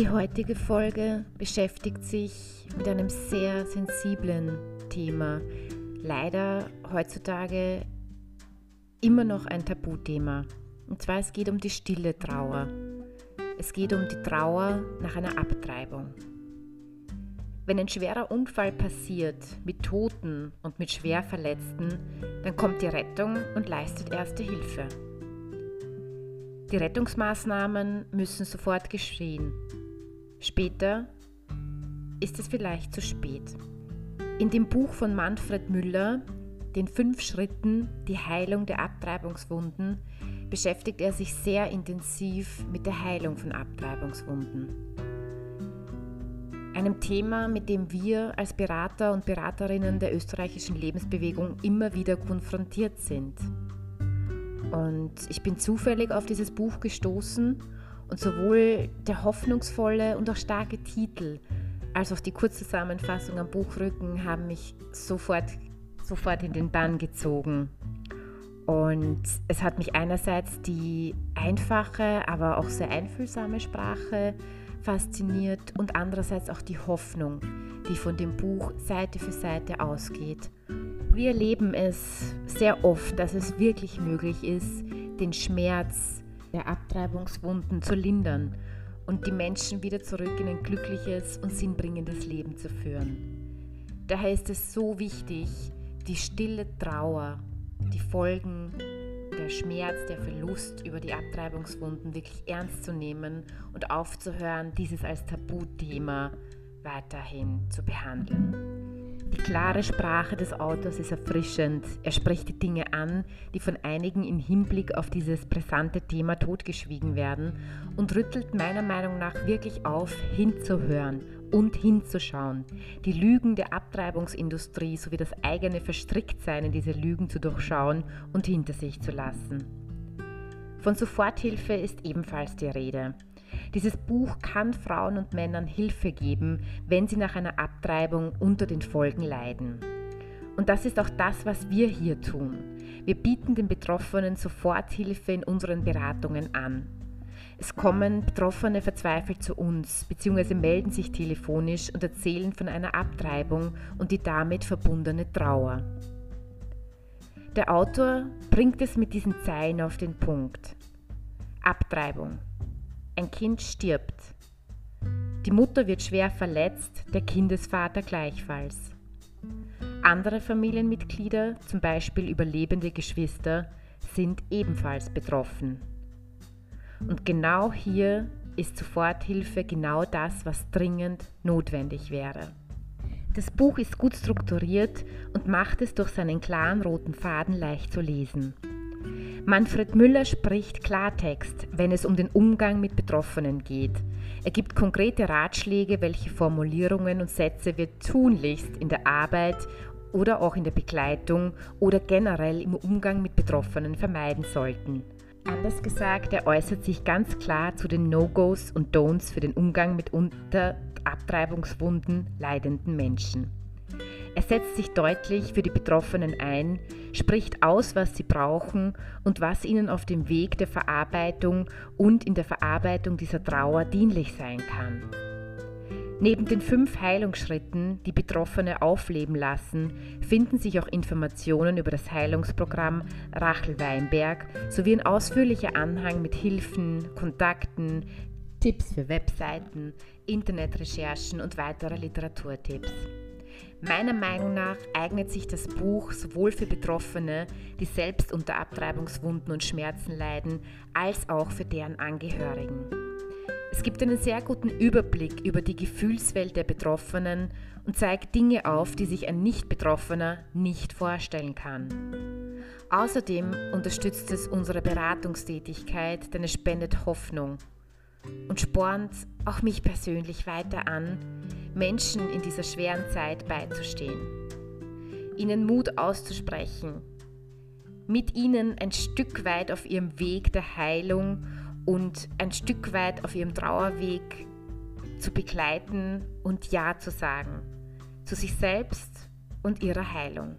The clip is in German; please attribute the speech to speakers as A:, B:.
A: Die heutige Folge beschäftigt sich mit einem sehr sensiblen Thema. Leider heutzutage immer noch ein Tabuthema. Und zwar es geht um die stille Trauer. Es geht um die Trauer nach einer Abtreibung. Wenn ein schwerer Unfall passiert mit Toten und mit Schwerverletzten, dann kommt die Rettung und leistet erste Hilfe. Die Rettungsmaßnahmen müssen sofort geschehen. Später ist es vielleicht zu spät. In dem Buch von Manfred Müller, den fünf Schritten, die Heilung der Abtreibungswunden, beschäftigt er sich sehr intensiv mit der Heilung von Abtreibungswunden. Einem Thema, mit dem wir als Berater und Beraterinnen der österreichischen Lebensbewegung immer wieder konfrontiert sind. Und ich bin zufällig auf dieses Buch gestoßen und sowohl der hoffnungsvolle und auch starke Titel als auch die Kurzzusammenfassung am Buchrücken haben mich sofort, sofort in den Bann gezogen. Und es hat mich einerseits die einfache, aber auch sehr einfühlsame Sprache fasziniert und andererseits auch die Hoffnung, die von dem Buch Seite für Seite ausgeht wir erleben es sehr oft, dass es wirklich möglich ist, den Schmerz der Abtreibungswunden zu lindern und die Menschen wieder zurück in ein glückliches und sinnbringendes Leben zu führen. Daher ist es so wichtig, die stille Trauer, die Folgen, der Schmerz, der Verlust über die Abtreibungswunden wirklich ernst zu nehmen und aufzuhören, dieses als Tabuthema weiterhin zu behandeln. Die klare Sprache des Autors ist erfrischend. Er spricht die Dinge an, die von einigen im Hinblick auf dieses brisante Thema totgeschwiegen werden und rüttelt meiner Meinung nach wirklich auf, hinzuhören und hinzuschauen, die Lügen der Abtreibungsindustrie sowie das eigene Verstricktsein in diese Lügen zu durchschauen und hinter sich zu lassen. Von Soforthilfe ist ebenfalls die Rede. Dieses Buch kann Frauen und Männern Hilfe geben, wenn sie nach einer Abtreibung unter den Folgen leiden. Und das ist auch das, was wir hier tun. Wir bieten den Betroffenen Soforthilfe in unseren Beratungen an. Es kommen Betroffene verzweifelt zu uns bzw. melden sich telefonisch und erzählen von einer Abtreibung und die damit verbundene Trauer. Der Autor bringt es mit diesen Zeilen auf den Punkt. Abtreibung. Ein Kind stirbt. Die Mutter wird schwer verletzt, der Kindesvater gleichfalls. Andere Familienmitglieder, zum Beispiel überlebende Geschwister, sind ebenfalls betroffen. Und genau hier ist Soforthilfe genau das, was dringend notwendig wäre. Das Buch ist gut strukturiert und macht es durch seinen klaren roten Faden leicht zu lesen. Manfred Müller spricht Klartext, wenn es um den Umgang mit Betroffenen geht. Er gibt konkrete Ratschläge, welche Formulierungen und Sätze wir tunlichst in der Arbeit oder auch in der Begleitung oder generell im Umgang mit Betroffenen vermeiden sollten. Anders gesagt, er äußert sich ganz klar zu den No-Gos und Don'ts für den Umgang mit unter Abtreibungswunden leidenden Menschen. Er setzt sich deutlich für die Betroffenen ein, spricht aus, was sie brauchen und was ihnen auf dem Weg der Verarbeitung und in der Verarbeitung dieser Trauer dienlich sein kann. Neben den fünf Heilungsschritten, die Betroffene aufleben lassen, finden sich auch Informationen über das Heilungsprogramm Rachel Weinberg sowie ein ausführlicher Anhang mit Hilfen, Kontakten, Tipps für Webseiten, Internetrecherchen und weitere Literaturtipps. Meiner Meinung nach eignet sich das Buch sowohl für Betroffene, die selbst unter Abtreibungswunden und Schmerzen leiden, als auch für deren Angehörigen. Es gibt einen sehr guten Überblick über die Gefühlswelt der Betroffenen und zeigt Dinge auf, die sich ein Nicht-Betroffener nicht vorstellen kann. Außerdem unterstützt es unsere Beratungstätigkeit, denn es spendet Hoffnung und spornt auch mich persönlich weiter an, Menschen in dieser schweren Zeit beizustehen, ihnen Mut auszusprechen, mit ihnen ein Stück weit auf ihrem Weg der Heilung und ein Stück weit auf ihrem Trauerweg zu begleiten und Ja zu sagen zu sich selbst und ihrer Heilung.